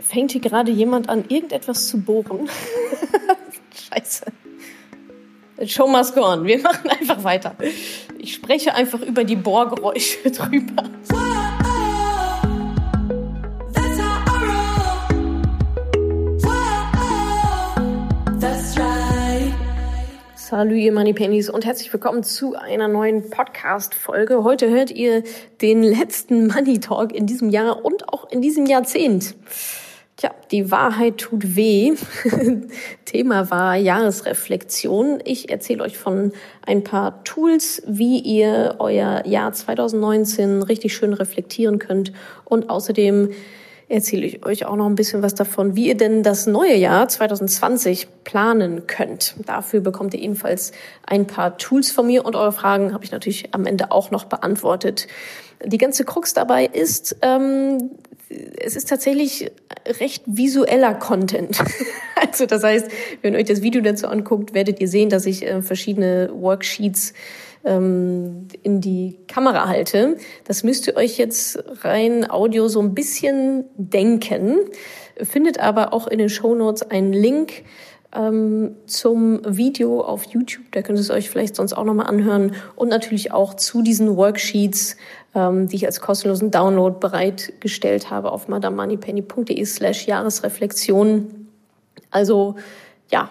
Fängt hier gerade jemand an, irgendetwas zu bohren? Scheiße. Show must go on. Wir machen einfach weiter. Ich spreche einfach über die Bohrgeräusche drüber. Hallo ihr Money Pennies und herzlich willkommen zu einer neuen Podcast-Folge. Heute hört ihr den letzten Money Talk in diesem Jahr und auch in diesem Jahrzehnt. Tja, die Wahrheit tut weh. Thema war Jahresreflexion. Ich erzähle euch von ein paar Tools, wie ihr euer Jahr 2019 richtig schön reflektieren könnt und außerdem erzähle ich euch auch noch ein bisschen was davon, wie ihr denn das neue Jahr 2020 planen könnt. Dafür bekommt ihr ebenfalls ein paar Tools von mir und eure Fragen habe ich natürlich am Ende auch noch beantwortet. Die ganze Krux dabei ist, ähm, es ist tatsächlich recht visueller Content. also das heißt, wenn ihr euch das Video dazu anguckt, werdet ihr sehen, dass ich äh, verschiedene Worksheets ähm, in die Kamera halte. Das müsst ihr euch jetzt rein Audio so ein bisschen denken. Findet aber auch in den Show Notes einen Link ähm, zum Video auf YouTube. Da könnt ihr es euch vielleicht sonst auch nochmal anhören. Und natürlich auch zu diesen Worksheets, ähm, die ich als kostenlosen Download bereitgestellt habe auf madamoneypenny.de slash Jahresreflexion. Also ja,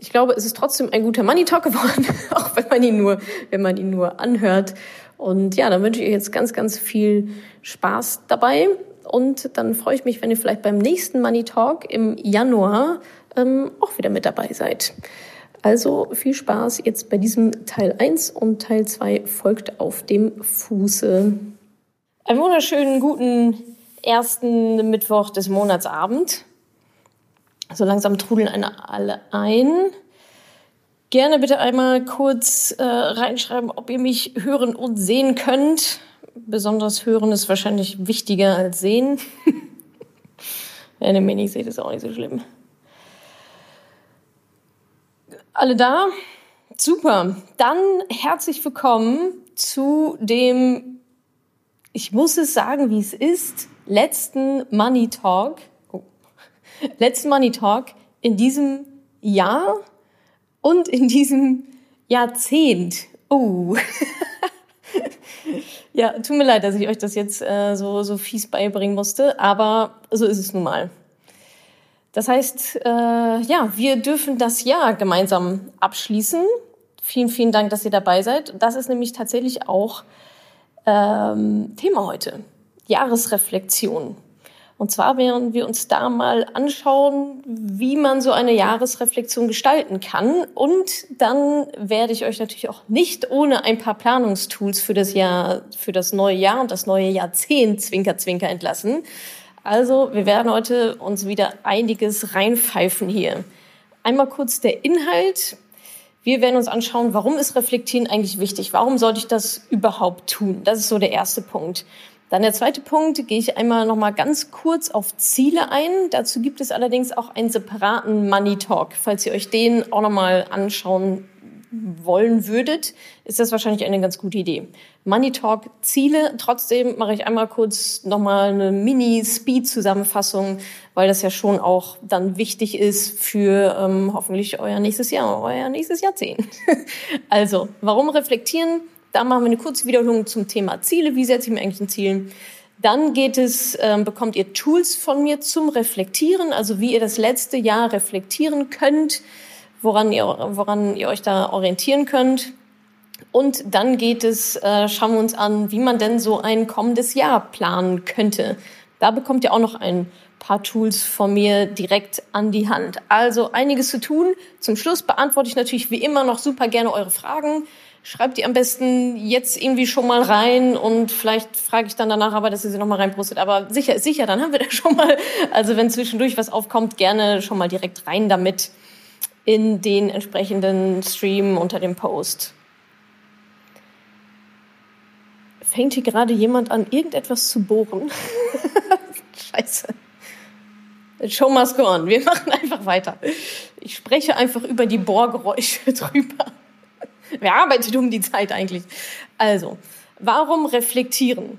ich glaube, es ist trotzdem ein guter Money Talk geworden, auch wenn man ihn nur, wenn man ihn nur anhört. Und ja, dann wünsche ich euch jetzt ganz, ganz viel Spaß dabei. Und dann freue ich mich, wenn ihr vielleicht beim nächsten Money Talk im Januar ähm, auch wieder mit dabei seid. Also viel Spaß jetzt bei diesem Teil 1 und Teil 2 folgt auf dem Fuße. Einen wunderschönen guten ersten Mittwoch des Monatsabend. So langsam trudeln alle ein. Gerne bitte einmal kurz äh, reinschreiben, ob ihr mich hören und sehen könnt. Besonders hören ist wahrscheinlich wichtiger als sehen. Wenn ihr mich nicht seht, ist auch nicht so schlimm. Alle da? Super. Dann herzlich willkommen zu dem, ich muss es sagen, wie es ist, letzten Money Talk letzten Money Talk in diesem Jahr und in diesem Jahrzehnt. Oh. ja, tut mir leid, dass ich euch das jetzt äh, so, so fies beibringen musste, aber so ist es nun mal. Das heißt, äh, ja, wir dürfen das Jahr gemeinsam abschließen. Vielen, vielen Dank, dass ihr dabei seid. Das ist nämlich tatsächlich auch ähm, Thema heute. Jahresreflexion. Und zwar werden wir uns da mal anschauen, wie man so eine Jahresreflexion gestalten kann. Und dann werde ich euch natürlich auch nicht ohne ein paar Planungstools für das Jahr, für das neue Jahr und das neue Jahrzehnt Zwinker Zwinker entlassen. Also wir werden heute uns wieder einiges reinpfeifen hier. Einmal kurz der Inhalt. Wir werden uns anschauen, warum ist Reflektieren eigentlich wichtig? Warum sollte ich das überhaupt tun? Das ist so der erste Punkt. Dann der zweite Punkt, gehe ich einmal noch mal ganz kurz auf Ziele ein. Dazu gibt es allerdings auch einen separaten Money Talk. Falls ihr euch den auch noch mal anschauen wollen würdet, ist das wahrscheinlich eine ganz gute Idee. Money Talk Ziele. Trotzdem mache ich einmal kurz noch mal eine Mini-Speed-Zusammenfassung, weil das ja schon auch dann wichtig ist für ähm, hoffentlich euer nächstes Jahr, euer nächstes Jahrzehnt. also, warum reflektieren? Da machen wir eine kurze Wiederholung zum Thema Ziele. Wie setze ich mir eigentlich ein Ziel? Dann geht es, äh, bekommt ihr Tools von mir zum Reflektieren, also wie ihr das letzte Jahr reflektieren könnt, woran ihr, woran ihr euch da orientieren könnt. Und dann geht es, äh, schauen wir uns an, wie man denn so ein kommendes Jahr planen könnte. Da bekommt ihr auch noch ein paar Tools von mir direkt an die Hand. Also einiges zu tun. Zum Schluss beantworte ich natürlich wie immer noch super gerne eure Fragen schreibt die am besten jetzt irgendwie schon mal rein und vielleicht frage ich dann danach aber, dass ihr sie noch mal reinpostet. Aber sicher ist sicher, dann haben wir da schon mal. Also wenn zwischendurch was aufkommt, gerne schon mal direkt rein damit in den entsprechenden Stream unter dem Post. Fängt hier gerade jemand an, irgendetwas zu bohren? Scheiße. Show must go on. Wir machen einfach weiter. Ich spreche einfach über die Bohrgeräusche drüber. Wer arbeitet um die Zeit eigentlich? Also, warum reflektieren?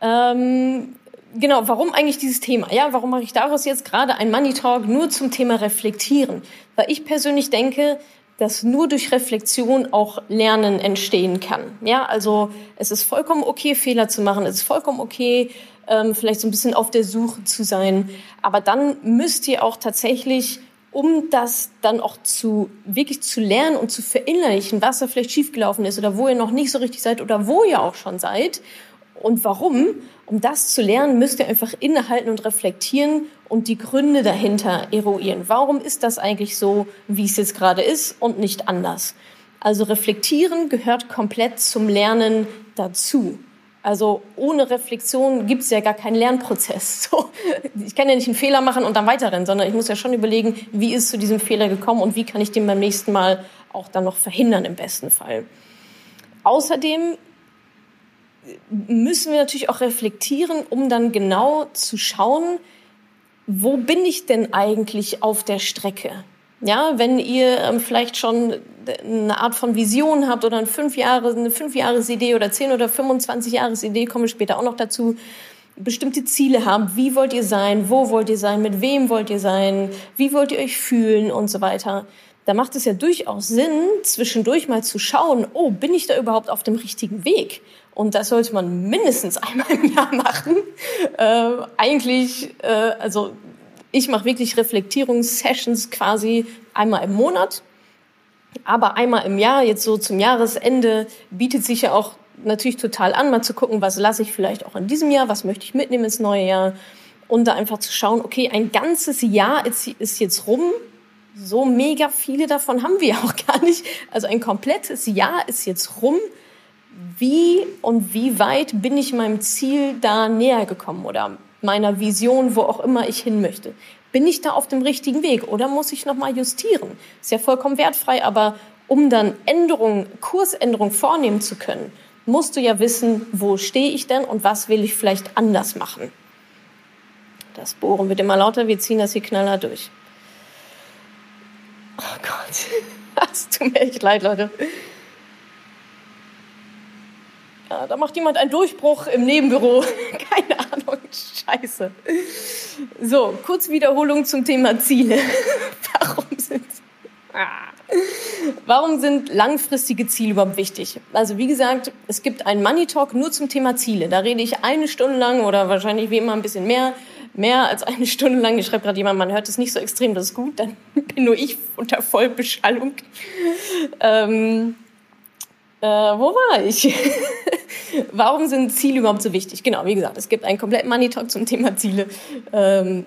Ähm, genau, warum eigentlich dieses Thema? Ja, warum mache ich daraus jetzt gerade ein Money Talk nur zum Thema Reflektieren? Weil ich persönlich denke, dass nur durch Reflexion auch Lernen entstehen kann. Ja, also es ist vollkommen okay, Fehler zu machen. Es ist vollkommen okay, ähm, vielleicht so ein bisschen auf der Suche zu sein. Aber dann müsst ihr auch tatsächlich, um das dann auch zu wirklich zu lernen und zu verinnerlichen, was da vielleicht schiefgelaufen ist oder wo ihr noch nicht so richtig seid oder wo ihr auch schon seid und warum, um das zu lernen, müsst ihr einfach innehalten und reflektieren und die Gründe dahinter eruieren. Warum ist das eigentlich so, wie es jetzt gerade ist und nicht anders? Also reflektieren gehört komplett zum Lernen dazu. Also ohne Reflexion gibt es ja gar keinen Lernprozess. So, ich kann ja nicht einen Fehler machen und dann weiterrennen, sondern ich muss ja schon überlegen, wie ist zu diesem Fehler gekommen und wie kann ich den beim nächsten Mal auch dann noch verhindern im besten Fall. Außerdem müssen wir natürlich auch reflektieren, um dann genau zu schauen, wo bin ich denn eigentlich auf der Strecke? Ja, wenn ihr ähm, vielleicht schon eine Art von Vision habt oder eine fünf Jahre, eine fünf Jahres Idee oder zehn oder 25 Jahres Idee, kommen wir später auch noch dazu, bestimmte Ziele haben. Wie wollt ihr sein? Wo wollt ihr sein? Mit wem wollt ihr sein? Wie wollt ihr euch fühlen und so weiter? Da macht es ja durchaus Sinn, zwischendurch mal zu schauen, oh, bin ich da überhaupt auf dem richtigen Weg? Und das sollte man mindestens einmal im Jahr machen. Äh, eigentlich, äh, also ich mache wirklich Reflektierungssessions quasi einmal im Monat. Aber einmal im Jahr, jetzt so zum Jahresende, bietet sich ja auch natürlich total an, mal zu gucken, was lasse ich vielleicht auch in diesem Jahr, was möchte ich mitnehmen ins neue Jahr. Und da einfach zu schauen, okay, ein ganzes Jahr ist, ist jetzt rum. So mega viele davon haben wir auch gar nicht. Also ein komplettes Jahr ist jetzt rum wie und wie weit bin ich meinem Ziel da näher gekommen oder meiner Vision, wo auch immer ich hin möchte. Bin ich da auf dem richtigen Weg oder muss ich nochmal justieren? Ist ja vollkommen wertfrei, aber um dann Änderungen, Kursänderungen vornehmen zu können, musst du ja wissen, wo stehe ich denn und was will ich vielleicht anders machen. Das Bohren wird immer lauter, wir ziehen das hier knaller durch. Oh Gott, es tut mir echt leid, Leute. Ja, da macht jemand einen Durchbruch im Nebenbüro. Keine scheiße. So, kurz Wiederholung zum Thema Ziele. Warum sind, warum sind langfristige Ziele überhaupt wichtig? Also wie gesagt, es gibt einen Money Talk nur zum Thema Ziele. Da rede ich eine Stunde lang oder wahrscheinlich wie immer ein bisschen mehr mehr als eine Stunde lang. Ich schreibt gerade jemand, man hört es nicht so extrem, das ist gut, dann bin nur ich unter Vollbeschallung. Ähm, äh, wo war ich? Warum sind Ziele überhaupt so wichtig? Genau, wie gesagt, es gibt einen kompletten Money Talk zum Thema Ziele. Ähm,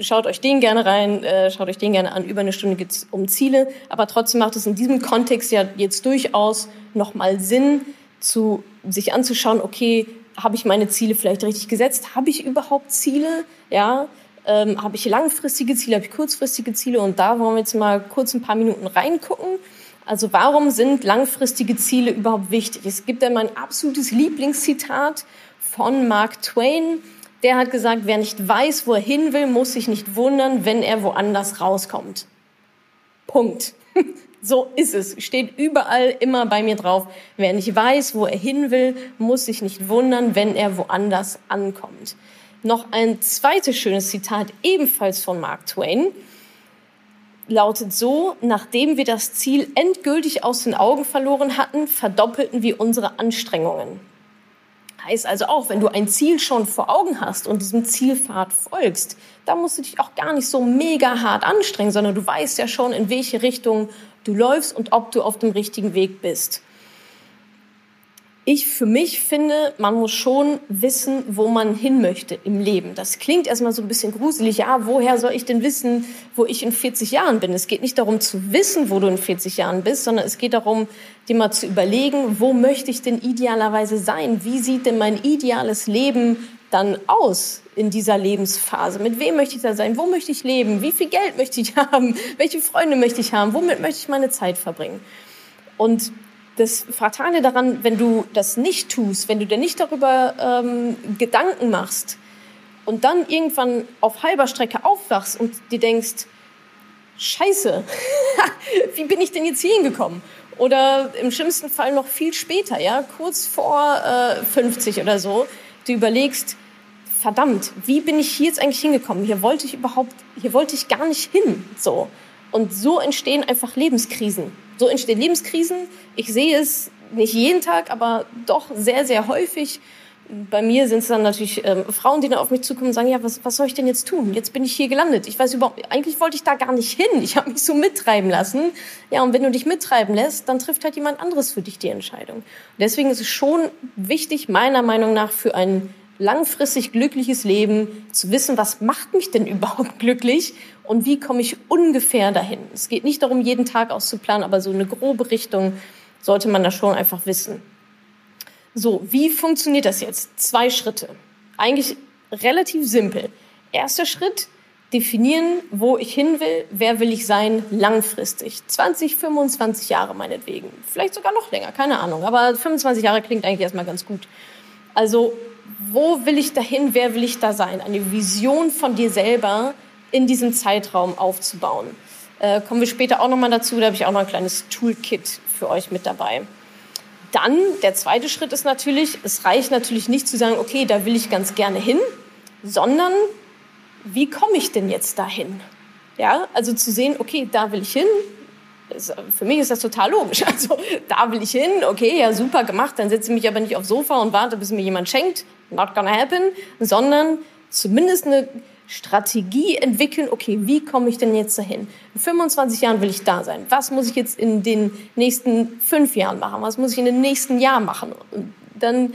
schaut euch den gerne rein, äh, schaut euch den gerne an. Über eine Stunde geht es um Ziele, aber trotzdem macht es in diesem Kontext ja jetzt durchaus nochmal Sinn, zu sich anzuschauen, okay, habe ich meine Ziele vielleicht richtig gesetzt? Habe ich überhaupt Ziele? Ja, ähm, habe ich langfristige Ziele, habe ich kurzfristige Ziele? Und da wollen wir jetzt mal kurz ein paar Minuten reingucken. Also warum sind langfristige Ziele überhaupt wichtig? Es gibt ja mein absolutes Lieblingszitat von Mark Twain. Der hat gesagt, wer nicht weiß, wo er hin will, muss sich nicht wundern, wenn er woanders rauskommt. Punkt. So ist es. Steht überall immer bei mir drauf. Wer nicht weiß, wo er hin will, muss sich nicht wundern, wenn er woanders ankommt. Noch ein zweites schönes Zitat, ebenfalls von Mark Twain lautet so, nachdem wir das Ziel endgültig aus den Augen verloren hatten, verdoppelten wir unsere Anstrengungen. Heißt also auch, wenn du ein Ziel schon vor Augen hast und diesem Zielpfad folgst, da musst du dich auch gar nicht so mega hart anstrengen, sondern du weißt ja schon, in welche Richtung du läufst und ob du auf dem richtigen Weg bist ich für mich finde, man muss schon wissen, wo man hin möchte im Leben. Das klingt erstmal so ein bisschen gruselig. Ja, woher soll ich denn wissen, wo ich in 40 Jahren bin? Es geht nicht darum zu wissen, wo du in 40 Jahren bist, sondern es geht darum, dir mal zu überlegen, wo möchte ich denn idealerweise sein? Wie sieht denn mein ideales Leben dann aus in dieser Lebensphase? Mit wem möchte ich da sein? Wo möchte ich leben? Wie viel Geld möchte ich haben? Welche Freunde möchte ich haben? Womit möchte ich meine Zeit verbringen? Und das Fatale daran, wenn du das nicht tust, wenn du dir nicht darüber ähm, Gedanken machst und dann irgendwann auf halber Strecke aufwachst und dir denkst, Scheiße, wie bin ich denn jetzt hier hingekommen? Oder im schlimmsten Fall noch viel später, ja, kurz vor äh, 50 oder so, du überlegst, verdammt, wie bin ich hier jetzt eigentlich hingekommen? Hier wollte ich überhaupt, hier wollte ich gar nicht hin, so. Und so entstehen einfach Lebenskrisen. So entstehen Lebenskrisen. Ich sehe es nicht jeden Tag, aber doch sehr, sehr häufig. Bei mir sind es dann natürlich ähm, Frauen, die dann auf mich zukommen und sagen, ja, was, was soll ich denn jetzt tun? Jetzt bin ich hier gelandet. Ich weiß überhaupt, eigentlich wollte ich da gar nicht hin. Ich habe mich so mittreiben lassen. Ja, und wenn du dich mittreiben lässt, dann trifft halt jemand anderes für dich die Entscheidung. Deswegen ist es schon wichtig, meiner Meinung nach, für ein langfristig glückliches Leben zu wissen, was macht mich denn überhaupt glücklich und wie komme ich ungefähr dahin. Es geht nicht darum, jeden Tag auszuplanen, aber so eine grobe Richtung sollte man da schon einfach wissen. So, wie funktioniert das jetzt? Zwei Schritte. Eigentlich relativ simpel. Erster Schritt, definieren, wo ich hin will, wer will ich sein langfristig. 20, 25 Jahre meinetwegen. Vielleicht sogar noch länger, keine Ahnung. Aber 25 Jahre klingt eigentlich erstmal ganz gut. Also, wo will ich dahin, wer will ich da sein? Eine Vision von dir selber in diesem Zeitraum aufzubauen. Äh, kommen wir später auch nochmal dazu, da habe ich auch noch ein kleines Toolkit für euch mit dabei. Dann, der zweite Schritt ist natürlich, es reicht natürlich nicht zu sagen, okay, da will ich ganz gerne hin, sondern wie komme ich denn jetzt dahin? Ja, also zu sehen, okay, da will ich hin. Für mich ist das total logisch. Also da will ich hin, okay, ja super gemacht. Dann setze ich mich aber nicht aufs Sofa und warte, bis mir jemand schenkt. Not gonna happen. Sondern zumindest eine Strategie entwickeln, okay, wie komme ich denn jetzt dahin? In 25 Jahren will ich da sein. Was muss ich jetzt in den nächsten fünf Jahren machen? Was muss ich in den nächsten Jahren machen? Und dann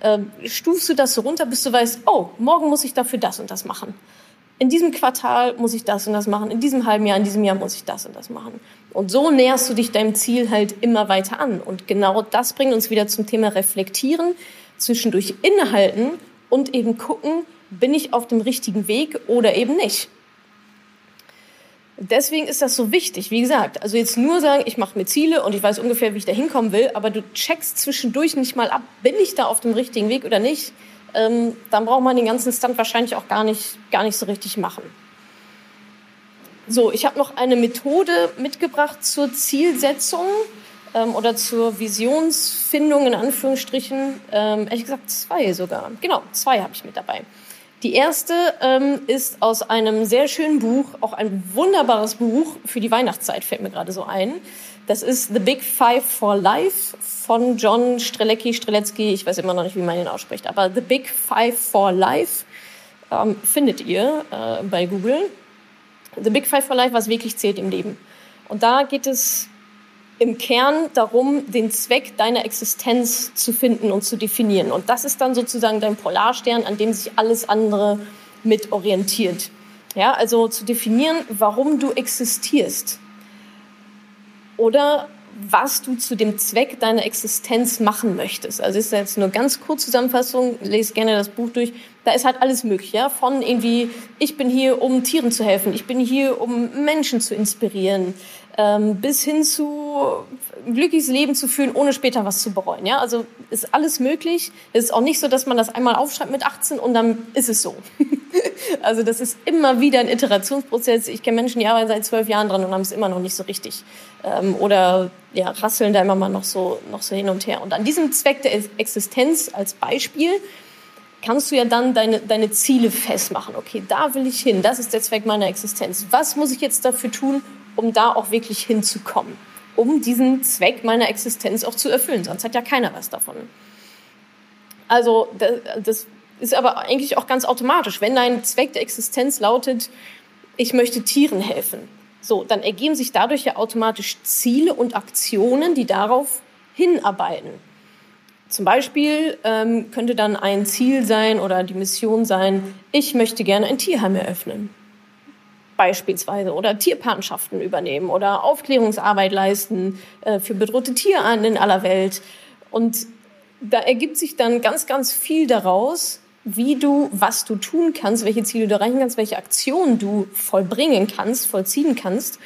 äh, stufst du das so runter, bis du weißt, oh, morgen muss ich dafür das und das machen. In diesem Quartal muss ich das und das machen. In diesem halben Jahr, in diesem Jahr muss ich das und das machen. Und so näherst du dich deinem Ziel halt immer weiter an. Und genau das bringt uns wieder zum Thema Reflektieren, zwischendurch innehalten und eben gucken, bin ich auf dem richtigen Weg oder eben nicht. Deswegen ist das so wichtig, wie gesagt. Also jetzt nur sagen, ich mache mir Ziele und ich weiß ungefähr, wie ich da hinkommen will, aber du checkst zwischendurch nicht mal ab, bin ich da auf dem richtigen Weg oder nicht, ähm, dann braucht man den ganzen Stunt wahrscheinlich auch gar nicht, gar nicht so richtig machen. So, ich habe noch eine Methode mitgebracht zur Zielsetzung ähm, oder zur Visionsfindung in Anführungsstrichen. Ähm, ehrlich gesagt zwei sogar. Genau, zwei habe ich mit dabei. Die erste ähm, ist aus einem sehr schönen Buch, auch ein wunderbares Buch für die Weihnachtszeit, fällt mir gerade so ein. Das ist The Big Five for Life von John Strelecki, Strelecki, ich weiß immer noch nicht, wie man ihn ausspricht, aber The Big Five for Life ähm, findet ihr äh, bei Google. The Big Five for Life, was wirklich zählt im Leben. Und da geht es im Kern darum, den Zweck deiner Existenz zu finden und zu definieren. Und das ist dann sozusagen dein Polarstern, an dem sich alles andere mit orientiert. Ja, also zu definieren, warum du existierst. Oder was du zu dem Zweck deiner Existenz machen möchtest. Also ist jetzt nur ganz kurz Zusammenfassung, lese gerne das Buch durch. Da ist halt alles möglich, ja, von irgendwie ich bin hier, um Tieren zu helfen, ich bin hier, um Menschen zu inspirieren, ähm, bis hin zu ein glückliches Leben zu führen, ohne später was zu bereuen. Ja, also ist alles möglich. Es ist auch nicht so, dass man das einmal aufschreibt mit 18 und dann ist es so. also das ist immer wieder ein Iterationsprozess. Ich kenne Menschen, die arbeiten seit zwölf Jahren dran und haben es immer noch nicht so richtig. Ähm, oder ja, rasseln da immer mal noch so, noch so hin und her. Und an diesem Zweck der Existenz als Beispiel kannst du ja dann deine, deine Ziele festmachen. Okay, da will ich hin. Das ist der Zweck meiner Existenz. Was muss ich jetzt dafür tun, um da auch wirklich hinzukommen, um diesen Zweck meiner Existenz auch zu erfüllen. Sonst hat ja keiner was davon. Also das ist aber eigentlich auch ganz automatisch. Wenn dein Zweck der Existenz lautet, ich möchte Tieren helfen, so, dann ergeben sich dadurch ja automatisch Ziele und Aktionen, die darauf hinarbeiten. Zum Beispiel ähm, könnte dann ein Ziel sein oder die Mission sein, ich möchte gerne ein Tierheim eröffnen beispielsweise oder Tierpatenschaften übernehmen oder Aufklärungsarbeit leisten äh, für bedrohte Tierarten in aller Welt. Und da ergibt sich dann ganz, ganz viel daraus, wie du, was du tun kannst, welche Ziele du erreichen kannst, welche Aktionen du vollbringen kannst, vollziehen kannst,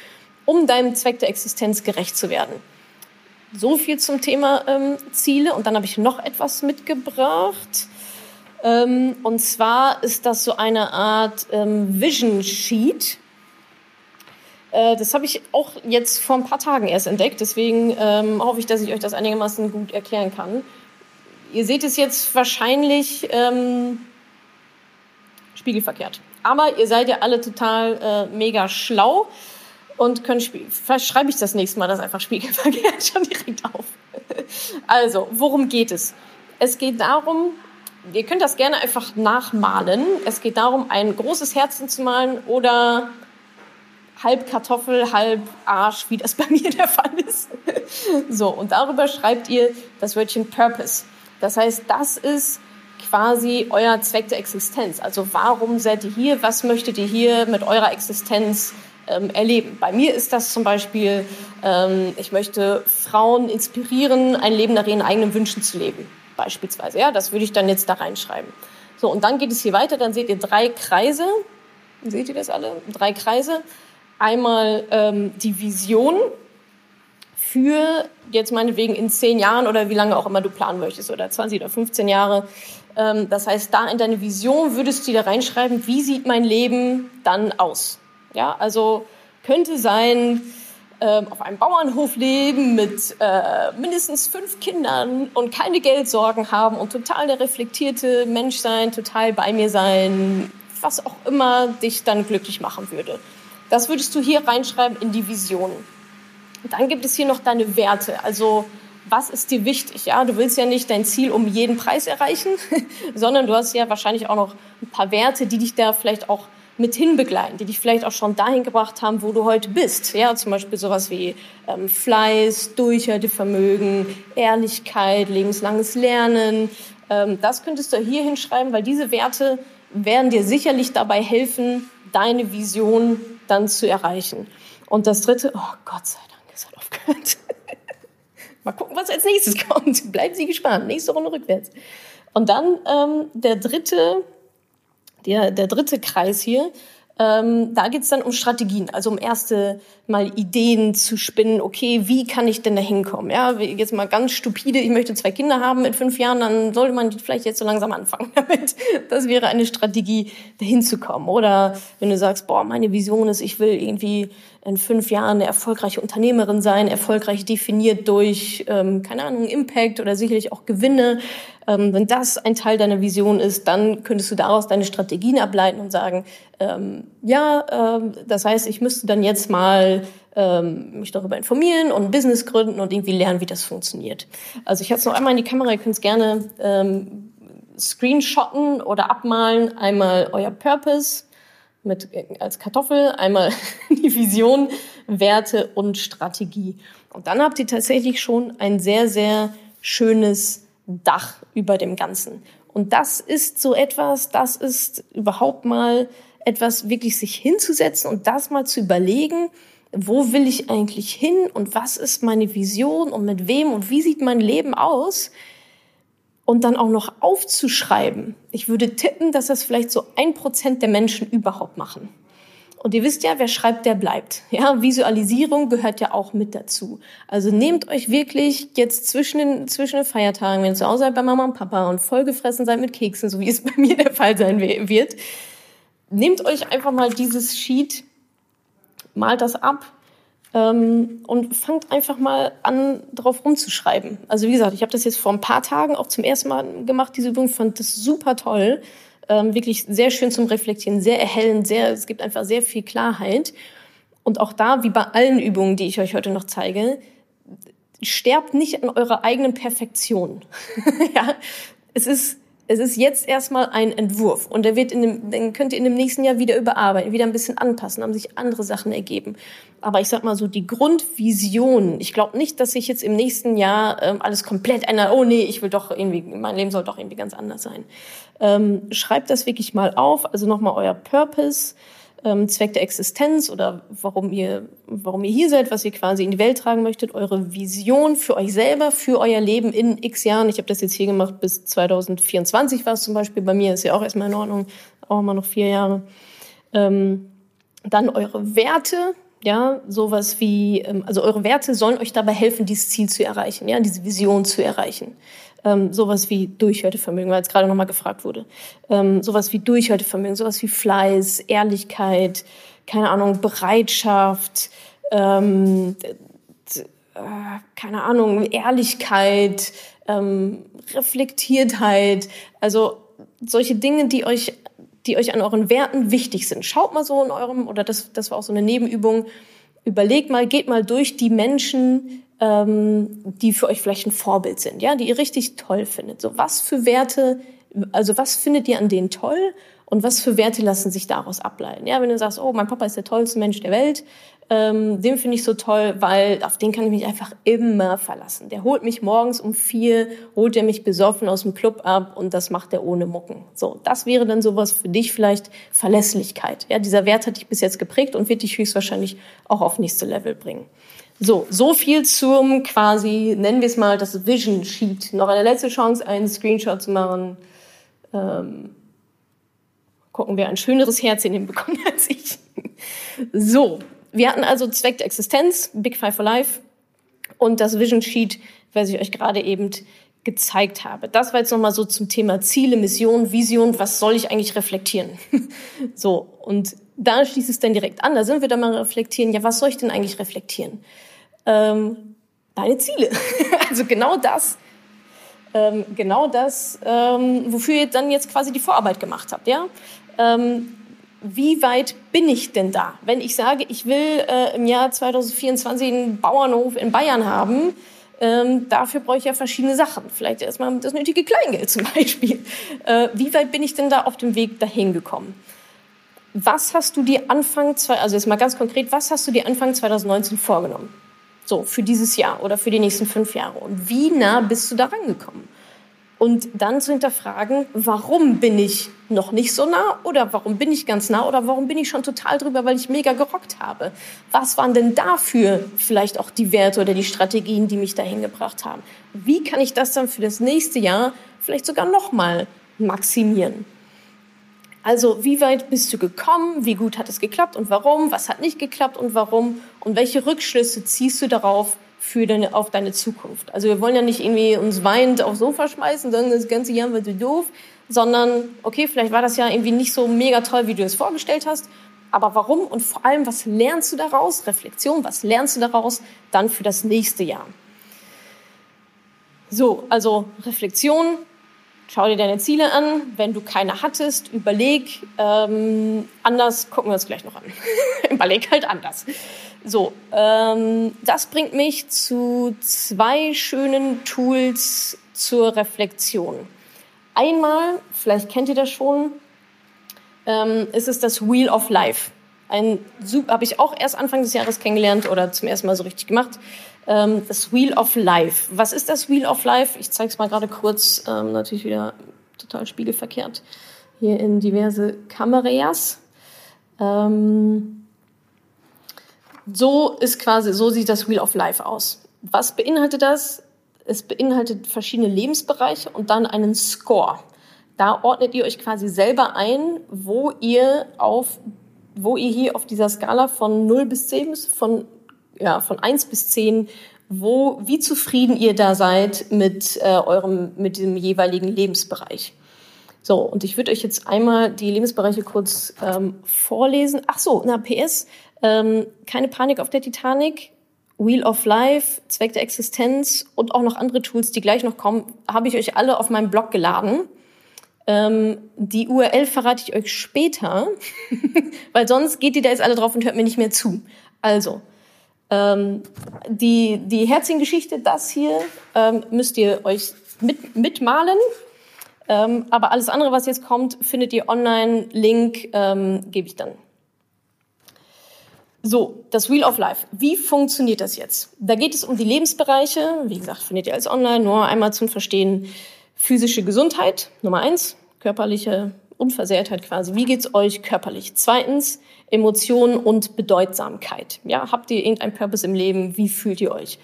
um deinem Zweck der Existenz gerecht zu werden. So viel zum Thema ähm, Ziele. Und dann habe ich noch etwas mitgebracht. Ähm, und zwar ist das so eine Art ähm, Vision Sheet. Äh, das habe ich auch jetzt vor ein paar Tagen erst entdeckt. Deswegen ähm, hoffe ich, dass ich euch das einigermaßen gut erklären kann. Ihr seht es jetzt wahrscheinlich ähm, spiegelverkehrt. Aber ihr seid ja alle total äh, mega schlau und spielen. Vielleicht schreibe ich das nächste Mal das einfach spiegelverkehrt schon direkt auf. Also, worum geht es? Es geht darum, ihr könnt das gerne einfach nachmalen. Es geht darum, ein großes Herzen zu malen oder halb Kartoffel, halb Arsch, wie das bei mir der Fall ist. So, und darüber schreibt ihr das Wörtchen Purpose. Das heißt, das ist quasi euer Zweck der Existenz. Also warum seid ihr hier? Was möchtet ihr hier mit eurer Existenz ähm, erleben? Bei mir ist das zum Beispiel, ähm, ich möchte Frauen inspirieren, ein Leben nach ihren eigenen Wünschen zu leben. Beispielsweise, ja, das würde ich dann jetzt da reinschreiben. So, und dann geht es hier weiter, dann seht ihr drei Kreise. Seht ihr das alle? Drei Kreise. Einmal ähm, die Vision, für jetzt meinetwegen in zehn Jahren oder wie lange auch immer du planen möchtest oder 20 oder 15 Jahre. Ähm, das heißt, da in deine Vision würdest du da reinschreiben, wie sieht mein Leben dann aus? Ja, also könnte sein, auf einem Bauernhof leben mit äh, mindestens fünf Kindern und keine Geldsorgen haben und total der reflektierte Mensch sein, total bei mir sein, was auch immer dich dann glücklich machen würde. Das würdest du hier reinschreiben in die Vision. Dann gibt es hier noch deine Werte. Also was ist dir wichtig? Ja, du willst ja nicht dein Ziel um jeden Preis erreichen, sondern du hast ja wahrscheinlich auch noch ein paar Werte, die dich da vielleicht auch mit hinbegleiten, die dich vielleicht auch schon dahin gebracht haben, wo du heute bist. Ja, zum Beispiel sowas wie ähm, Fleiß, Durchhaltevermögen, Ehrlichkeit, lebenslanges Lernen. Ähm, das könntest du hier hinschreiben, weil diese Werte werden dir sicherlich dabei helfen, deine Vision dann zu erreichen. Und das dritte, oh Gott sei Dank es hat aufgehört. Mal gucken, was als nächstes kommt. Bleiben Sie gespannt. Nächste Runde rückwärts. Und dann ähm, der dritte, der, der dritte Kreis hier, ähm, da geht's dann um Strategien, also um erste mal Ideen zu spinnen. Okay, wie kann ich denn da hinkommen? Ja, jetzt mal ganz stupide, ich möchte zwei Kinder haben in fünf Jahren, dann sollte man vielleicht jetzt so langsam anfangen damit. Das wäre eine Strategie, dahin zu kommen. Oder wenn du sagst, boah, meine Vision ist, ich will irgendwie in fünf Jahren eine erfolgreiche Unternehmerin sein, erfolgreich definiert durch, ähm, keine Ahnung, Impact oder sicherlich auch Gewinne. Ähm, wenn das ein Teil deiner Vision ist, dann könntest du daraus deine Strategien ableiten und sagen, ähm, ja, ähm, das heißt, ich müsste dann jetzt mal ähm, mich darüber informieren und ein Business gründen und irgendwie lernen, wie das funktioniert. Also ich habe es noch einmal in die Kamera, ihr könnt es gerne ähm, screenshotten oder abmalen. Einmal euer Purpose, mit, als Kartoffel, einmal die Vision, Werte und Strategie. Und dann habt ihr tatsächlich schon ein sehr, sehr schönes Dach über dem Ganzen. Und das ist so etwas, das ist überhaupt mal etwas wirklich sich hinzusetzen und das mal zu überlegen, wo will ich eigentlich hin und was ist meine Vision und mit wem und wie sieht mein Leben aus? Und dann auch noch aufzuschreiben. Ich würde tippen, dass das vielleicht so ein Prozent der Menschen überhaupt machen. Und ihr wisst ja, wer schreibt, der bleibt. Ja, Visualisierung gehört ja auch mit dazu. Also nehmt euch wirklich jetzt zwischen den, zwischen den Feiertagen, wenn ihr zu Hause seid bei Mama und Papa und vollgefressen seid mit Keksen, so wie es bei mir der Fall sein wird, nehmt euch einfach mal dieses Sheet, malt das ab ähm, und fangt einfach mal an, drauf rumzuschreiben. Also wie gesagt, ich habe das jetzt vor ein paar Tagen auch zum ersten Mal gemacht, diese Übung, fand das super toll. Ähm, wirklich sehr schön zum Reflektieren, sehr erhellend, sehr, es gibt einfach sehr viel Klarheit. Und auch da, wie bei allen Übungen, die ich euch heute noch zeige, sterbt nicht an eurer eigenen Perfektion. ja, es ist es ist jetzt erstmal ein Entwurf und der wird in dem, den könnt ihr in dem nächsten Jahr wieder überarbeiten, wieder ein bisschen anpassen, haben sich andere Sachen ergeben. Aber ich sag mal so, die Grundvision, ich glaube nicht, dass sich jetzt im nächsten Jahr ähm, alles komplett ändert. Oh nee, ich will doch irgendwie, mein Leben soll doch irgendwie ganz anders sein. Ähm, schreibt das wirklich mal auf, also nochmal euer Purpose ähm, Zweck der Existenz oder warum ihr, warum ihr hier seid, was ihr quasi in die Welt tragen möchtet, eure Vision für euch selber, für euer Leben in x Jahren. Ich habe das jetzt hier gemacht bis 2024 war es zum Beispiel. Bei mir ist ja auch erstmal in Ordnung, auch mal noch vier Jahre. Ähm, dann eure Werte, ja, sowas wie, ähm, also eure Werte sollen euch dabei helfen, dieses Ziel zu erreichen, ja, diese Vision zu erreichen ähm, sowas wie Durchhaltevermögen, weil jetzt gerade nochmal gefragt wurde, ähm, sowas wie Durchhaltevermögen, sowas wie Fleiß, Ehrlichkeit, keine Ahnung, Bereitschaft, ähm, äh, keine Ahnung, Ehrlichkeit, ähm, Reflektiertheit, also solche Dinge, die euch die euch an euren Werten wichtig sind. Schaut mal so in eurem, oder das, das war auch so eine Nebenübung, überlegt mal, geht mal durch die Menschen, ähm, die für euch vielleicht ein Vorbild sind, ja, die ihr richtig toll findet. So, was für Werte, also was findet ihr an denen toll und was für Werte lassen sich daraus ableiten? Ja, wenn du sagst, oh, mein Papa ist der tollste Mensch der Welt, ähm, den finde ich so toll, weil auf den kann ich mich einfach immer verlassen. Der holt mich morgens um vier, holt er mich besoffen aus dem Club ab und das macht er ohne Mucken. So, das wäre dann sowas für dich vielleicht Verlässlichkeit. Ja, dieser Wert hat dich bis jetzt geprägt und wird dich höchstwahrscheinlich auch auf nächste Level bringen. So, so viel zum quasi, nennen wir es mal, das Vision Sheet. Noch eine letzte Chance, einen Screenshot zu machen. Ähm, gucken, wer ein schöneres Herz in dem bekommt als ich. So, wir hatten also Zweck der Existenz, Big Five for Life und das Vision Sheet, was ich euch gerade eben gezeigt habe. Das war jetzt nochmal so zum Thema Ziele, Mission, Vision, was soll ich eigentlich reflektieren? so, und da schließt es dann direkt an, da sind wir dann mal reflektieren, ja, was soll ich denn eigentlich reflektieren? Ähm, deine Ziele. also genau das, ähm, genau das, ähm, wofür ihr dann jetzt quasi die Vorarbeit gemacht habt, ja? Ähm, wie weit bin ich denn da? Wenn ich sage, ich will äh, im Jahr 2024 einen Bauernhof in Bayern haben, ähm, dafür brauche ich ja verschiedene Sachen. Vielleicht erstmal das nötige Kleingeld zum Beispiel. Äh, wie weit bin ich denn da auf dem Weg dahin gekommen? Was hast du dir Anfang, also jetzt mal ganz konkret, was hast du dir Anfang 2019 vorgenommen? So, für dieses Jahr oder für die nächsten fünf Jahre. Und wie nah bist du da rangekommen? Und dann zu hinterfragen, warum bin ich noch nicht so nah oder warum bin ich ganz nah oder warum bin ich schon total drüber, weil ich mega gerockt habe. Was waren denn dafür vielleicht auch die Werte oder die Strategien, die mich dahin gebracht haben? Wie kann ich das dann für das nächste Jahr vielleicht sogar nochmal maximieren? Also, wie weit bist du gekommen? Wie gut hat es geklappt und warum? Was hat nicht geklappt und warum? Und welche Rückschlüsse ziehst du darauf, für deine, auf deine Zukunft. Also wir wollen ja nicht irgendwie uns weinend aufs Sofa schmeißen, sagen, das ganze Jahr wird so doof, sondern okay, vielleicht war das ja irgendwie nicht so mega toll, wie du es vorgestellt hast, aber warum und vor allem, was lernst du daraus? Reflexion, was lernst du daraus dann für das nächste Jahr? So, also Reflexion, schau dir deine Ziele an. Wenn du keine hattest, überleg. Ähm, anders gucken wir uns gleich noch an. überleg halt anders. So, ähm, das bringt mich zu zwei schönen Tools zur Reflexion. Einmal, vielleicht kennt ihr das schon, ähm, ist es das Wheel of Life. Ein habe ich auch erst Anfang des Jahres kennengelernt oder zum ersten Mal so richtig gemacht. Ähm, das Wheel of Life. Was ist das Wheel of Life? Ich zeige es mal gerade kurz, ähm, natürlich wieder total spiegelverkehrt, hier in diverse Kameras. Ähm, so ist quasi, so sieht das Wheel of Life aus. Was beinhaltet das? Es beinhaltet verschiedene Lebensbereiche und dann einen Score. Da ordnet ihr euch quasi selber ein, wo ihr auf, wo ihr hier auf dieser Skala von 0 bis 10, von, ja, von 1 bis 10, wo, wie zufrieden ihr da seid mit äh, eurem, mit dem jeweiligen Lebensbereich. So, und ich würde euch jetzt einmal die Lebensbereiche kurz ähm, vorlesen. Ach so, na, PS, ähm, keine Panik auf der Titanic, Wheel of Life, Zweck der Existenz und auch noch andere Tools, die gleich noch kommen, habe ich euch alle auf meinem Blog geladen. Ähm, die URL verrate ich euch später, weil sonst geht ihr da jetzt alle drauf und hört mir nicht mehr zu. Also, ähm, die, die Herzchen-Geschichte, das hier, ähm, müsst ihr euch mit, mitmalen. Ähm, aber alles andere, was jetzt kommt, findet ihr online. Link ähm, gebe ich dann so, das Wheel of Life. Wie funktioniert das jetzt? Da geht es um die Lebensbereiche. Wie gesagt, findet ihr als online. Nur einmal zum Verstehen. Physische Gesundheit, Nummer eins. Körperliche Unversehrtheit quasi. Wie geht's euch körperlich? Zweitens, Emotionen und Bedeutsamkeit. Ja, habt ihr irgendeinen Purpose im Leben? Wie fühlt ihr euch?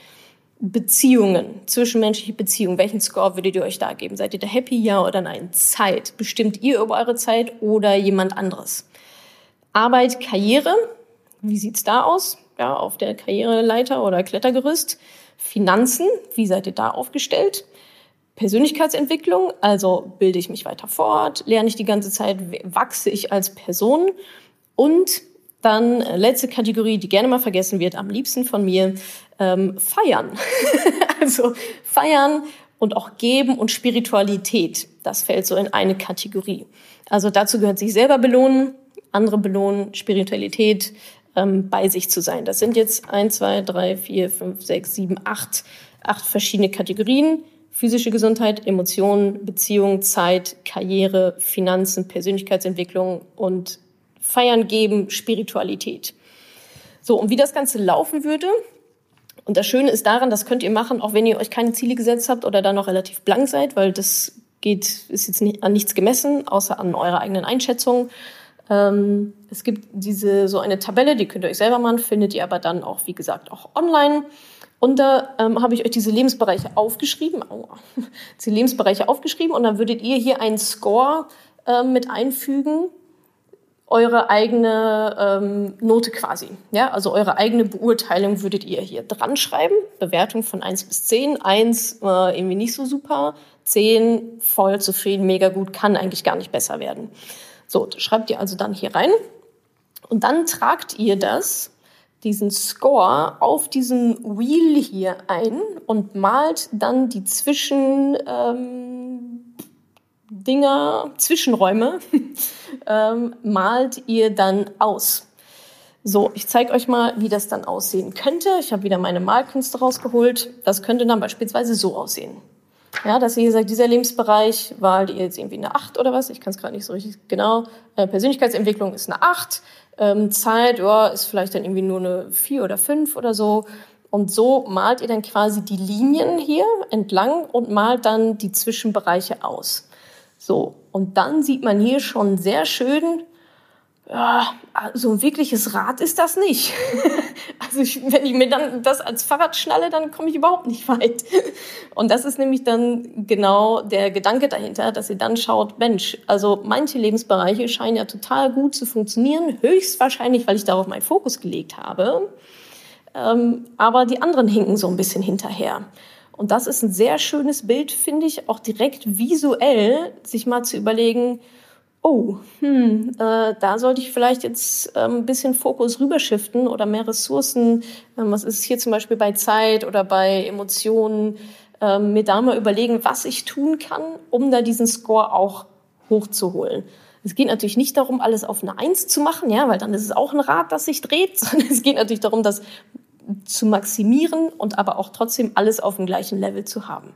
Beziehungen, zwischenmenschliche Beziehungen. Welchen Score würdet ihr euch da geben? Seid ihr da happy, ja oder nein? Zeit. Bestimmt ihr über eure Zeit oder jemand anderes? Arbeit, Karriere. Wie sieht's da aus? Ja, auf der Karriereleiter oder Klettergerüst. Finanzen, wie seid ihr da aufgestellt? Persönlichkeitsentwicklung, also bilde ich mich weiter fort, lerne ich die ganze Zeit, wachse ich als Person und dann äh, letzte Kategorie, die gerne mal vergessen wird, am liebsten von mir, ähm, feiern. also feiern und auch Geben und Spiritualität. Das fällt so in eine Kategorie. Also dazu gehört sich selber belohnen, andere belohnen, Spiritualität, ähm, bei sich zu sein. Das sind jetzt eins, zwei, drei, vier, fünf, sechs, sieben, acht, acht verschiedene Kategorien. Physische Gesundheit, Emotionen, Beziehung, Zeit, Karriere, Finanzen, Persönlichkeitsentwicklung und Feiern geben, Spiritualität. So, und wie das Ganze laufen würde, und das Schöne ist daran, das könnt ihr machen, auch wenn ihr euch keine Ziele gesetzt habt oder da noch relativ blank seid, weil das geht, ist jetzt nicht, an nichts gemessen, außer an eurer eigenen Einschätzung. Ähm, es gibt diese, so eine Tabelle, die könnt ihr euch selber machen, findet ihr aber dann auch, wie gesagt, auch online. Und da ähm, habe ich euch diese Lebensbereiche aufgeschrieben, aua, diese Lebensbereiche aufgeschrieben und dann würdet ihr hier einen Score äh, mit einfügen, eure eigene ähm, Note quasi. Ja, also eure eigene Beurteilung würdet ihr hier dran schreiben. Bewertung von eins bis zehn. Eins äh, irgendwie nicht so super. Zehn voll zufrieden, mega gut, kann eigentlich gar nicht besser werden. So, schreibt ihr also dann hier rein. Und dann tragt ihr das, diesen Score, auf diesen Wheel hier ein und malt dann die Zwischen... Ähm, Dinger, Zwischenräume, ähm, malt ihr dann aus. So, ich zeige euch mal, wie das dann aussehen könnte. Ich habe wieder meine Malkünste rausgeholt. Das könnte dann beispielsweise so aussehen. Ja, dass ihr sagt, dieser Lebensbereich war ihr jetzt irgendwie eine 8 oder was, ich kann es gerade nicht so richtig genau. Äh, Persönlichkeitsentwicklung ist eine 8. Ähm, Zeit ja, ist vielleicht dann irgendwie nur eine 4 oder 5 oder so. Und so malt ihr dann quasi die Linien hier entlang und malt dann die Zwischenbereiche aus. So, und dann sieht man hier schon sehr schön, ja, so ein wirkliches Rad ist das nicht. also ich, wenn ich mir dann das als Fahrrad schnalle, dann komme ich überhaupt nicht weit. Und das ist nämlich dann genau der Gedanke dahinter, dass ihr dann schaut, Mensch, also manche Lebensbereiche scheinen ja total gut zu funktionieren, höchstwahrscheinlich, weil ich darauf meinen Fokus gelegt habe. Ähm, aber die anderen hinken so ein bisschen hinterher. Und das ist ein sehr schönes Bild, finde ich, auch direkt visuell, sich mal zu überlegen, oh, hm, äh, da sollte ich vielleicht jetzt äh, ein bisschen Fokus rüberschiften oder mehr Ressourcen, äh, was ist hier zum Beispiel bei Zeit oder bei Emotionen, äh, mir da mal überlegen, was ich tun kann, um da diesen Score auch hochzuholen. Es geht natürlich nicht darum, alles auf eine Eins zu machen, ja, weil dann ist es auch ein Rad, das sich dreht, sondern es geht natürlich darum, das zu maximieren und aber auch trotzdem alles auf dem gleichen Level zu haben.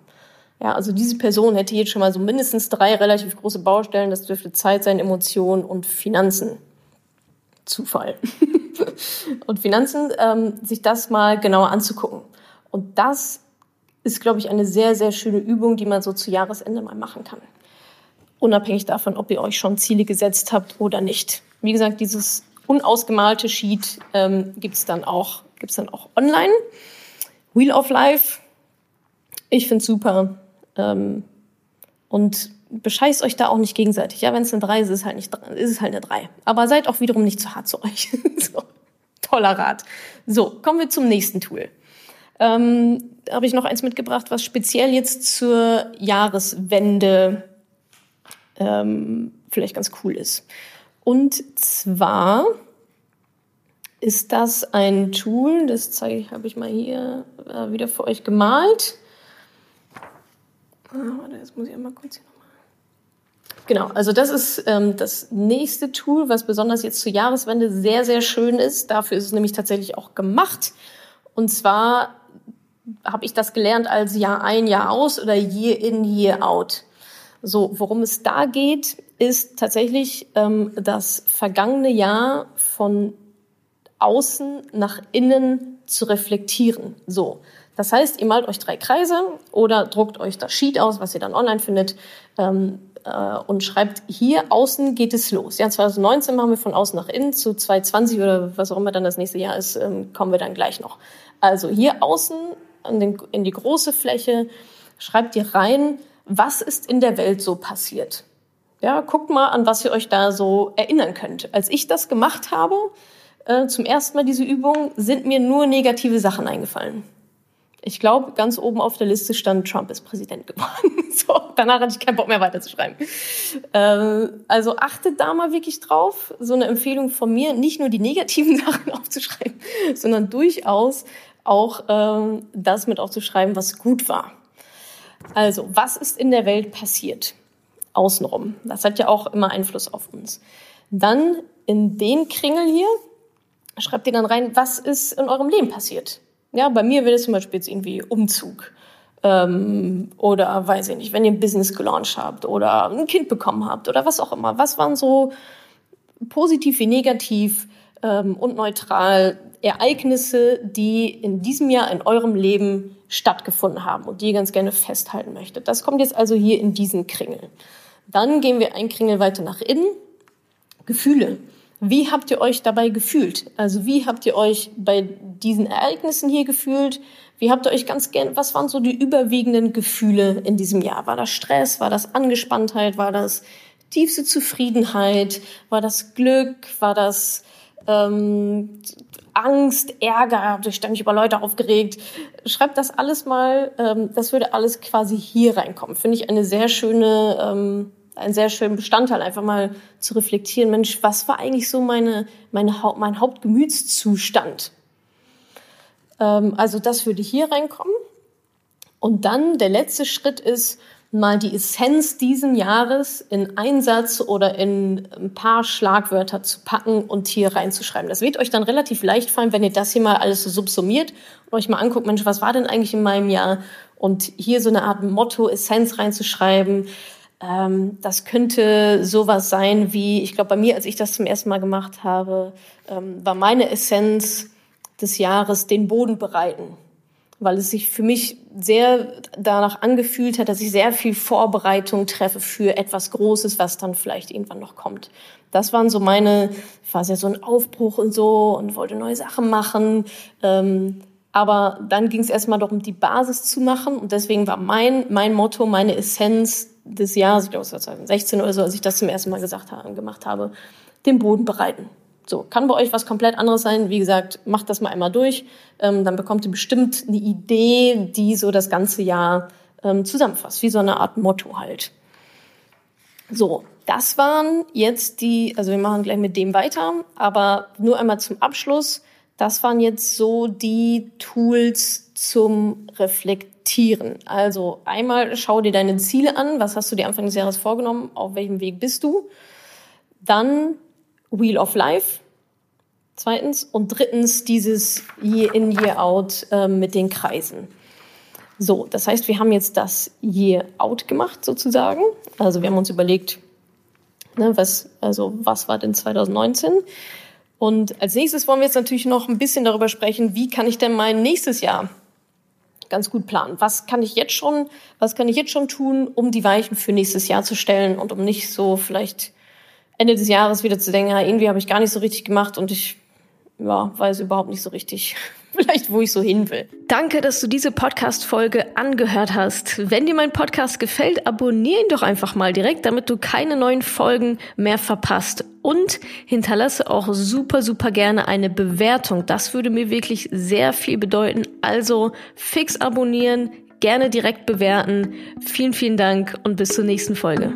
Ja, also diese Person hätte jetzt schon mal so mindestens drei relativ große Baustellen. Das dürfte Zeit sein, Emotionen und Finanzen. Zufall. und Finanzen, ähm, sich das mal genauer anzugucken. Und das ist, glaube ich, eine sehr, sehr schöne Übung, die man so zu Jahresende mal machen kann. Unabhängig davon, ob ihr euch schon Ziele gesetzt habt oder nicht. Wie gesagt, dieses unausgemalte Sheet ähm, gibt es dann auch Gibt es dann auch online. Wheel of Life, ich finde super. Ähm, und bescheißt euch da auch nicht gegenseitig. Ja, wenn es eine 3 ist, ist es halt nicht ist es halt eine 3. Aber seid auch wiederum nicht zu hart zu euch. so, toller Rat. So, kommen wir zum nächsten Tool. Ähm, da habe ich noch eins mitgebracht, was speziell jetzt zur Jahreswende ähm, vielleicht ganz cool ist. Und zwar ist das ein Tool, das zeige ich, habe ich mal hier äh, wieder für euch gemalt. Ah, warte, jetzt muss ich einmal kurz hier nochmal. Genau, also das ist ähm, das nächste Tool, was besonders jetzt zur Jahreswende sehr, sehr schön ist. Dafür ist es nämlich tatsächlich auch gemacht. Und zwar habe ich das gelernt als Jahr ein, Jahr aus oder Year in, Year out. So, worum es da geht, ist tatsächlich ähm, das vergangene Jahr von außen nach innen zu reflektieren. So. Das heißt, ihr malt euch drei Kreise oder druckt euch das Sheet aus, was ihr dann online findet, ähm, äh, und schreibt, hier außen geht es los. Ja, 2019 machen wir von außen nach innen, zu 2020 oder was auch immer dann das nächste Jahr ist, ähm, kommen wir dann gleich noch. Also hier außen den, in die große Fläche schreibt ihr rein, was ist in der Welt so passiert. Ja, guckt mal, an was ihr euch da so erinnern könnt. Als ich das gemacht habe, äh, zum ersten Mal diese Übung, sind mir nur negative Sachen eingefallen. Ich glaube, ganz oben auf der Liste stand, Trump ist Präsident geworden. so, danach hatte ich keinen Bock mehr weiterzuschreiben. Äh, also achtet da mal wirklich drauf. So eine Empfehlung von mir, nicht nur die negativen Sachen aufzuschreiben, sondern durchaus auch ähm, das mit aufzuschreiben, was gut war. Also, was ist in der Welt passiert? Außenrum. Das hat ja auch immer Einfluss auf uns. Dann in den Kringel hier schreibt ihr dann rein, was ist in eurem Leben passiert. Ja, bei mir wäre das zum Beispiel jetzt irgendwie Umzug. Ähm, oder weiß ich nicht, wenn ihr ein Business gelauncht habt oder ein Kind bekommen habt oder was auch immer. Was waren so positiv wie negativ ähm, und neutral Ereignisse, die in diesem Jahr in eurem Leben stattgefunden haben und die ihr ganz gerne festhalten möchtet. Das kommt jetzt also hier in diesen Kringel. Dann gehen wir ein Kringel weiter nach innen. Gefühle. Wie habt ihr euch dabei gefühlt? Also wie habt ihr euch bei diesen Ereignissen hier gefühlt? Wie habt ihr euch ganz gern, was waren so die überwiegenden Gefühle in diesem Jahr? War das Stress? War das Angespanntheit? War das tiefste Zufriedenheit? War das Glück? War das ähm, Angst, Ärger? Habt ihr ständig über Leute aufgeregt? Schreibt das alles mal. Ähm, das würde alles quasi hier reinkommen. Finde ich eine sehr schöne ähm, ein sehr schönen Bestandteil, einfach mal zu reflektieren, Mensch, was war eigentlich so meine, meine Haupt, mein Hauptgemütszustand? Ähm, also das würde hier reinkommen. Und dann der letzte Schritt ist, mal die Essenz diesen Jahres in einen Satz oder in ein paar Schlagwörter zu packen und hier reinzuschreiben. Das wird euch dann relativ leicht fallen, wenn ihr das hier mal alles so subsumiert und euch mal anguckt, Mensch, was war denn eigentlich in meinem Jahr? Und hier so eine Art Motto, Essenz reinzuschreiben. Ähm, das könnte sowas sein wie, ich glaube, bei mir, als ich das zum ersten Mal gemacht habe, ähm, war meine Essenz des Jahres den Boden bereiten, weil es sich für mich sehr danach angefühlt hat, dass ich sehr viel Vorbereitung treffe für etwas Großes, was dann vielleicht irgendwann noch kommt. Das waren so meine, ich war ja so ein Aufbruch und so und wollte neue Sachen machen. Ähm, aber dann ging es erstmal darum, die Basis zu machen. Und deswegen war mein, mein Motto, meine Essenz des Jahres, ich glaube es war 2016 oder so, als ich das zum ersten Mal gesagt habe, gemacht habe, den Boden bereiten. So, kann bei euch was komplett anderes sein. Wie gesagt, macht das mal einmal durch. Ähm, dann bekommt ihr bestimmt eine Idee, die so das ganze Jahr ähm, zusammenfasst, wie so eine Art Motto halt. So, das waren jetzt die, also wir machen gleich mit dem weiter, aber nur einmal zum Abschluss. Das waren jetzt so die Tools zum Reflektieren. Also einmal schau dir deine Ziele an. Was hast du dir Anfang des Jahres vorgenommen? Auf welchem Weg bist du? Dann Wheel of Life. Zweitens. Und drittens dieses Year in, Year out äh, mit den Kreisen. So, das heißt, wir haben jetzt das Year out gemacht sozusagen. Also wir haben uns überlegt, ne, was, also was war denn 2019? Und als nächstes wollen wir jetzt natürlich noch ein bisschen darüber sprechen, wie kann ich denn mein nächstes Jahr ganz gut planen? Was kann ich jetzt schon, was kann ich jetzt schon tun, um die Weichen für nächstes Jahr zu stellen und um nicht so vielleicht Ende des Jahres wieder zu denken, ja, irgendwie habe ich gar nicht so richtig gemacht und ich ja, weiß überhaupt nicht so richtig, vielleicht, wo ich so hin will. Danke, dass du diese Podcast-Folge angehört hast. Wenn dir mein Podcast gefällt, abonniere ihn doch einfach mal direkt, damit du keine neuen Folgen mehr verpasst. Und hinterlasse auch super, super gerne eine Bewertung. Das würde mir wirklich sehr viel bedeuten. Also fix abonnieren, gerne direkt bewerten. Vielen, vielen Dank und bis zur nächsten Folge.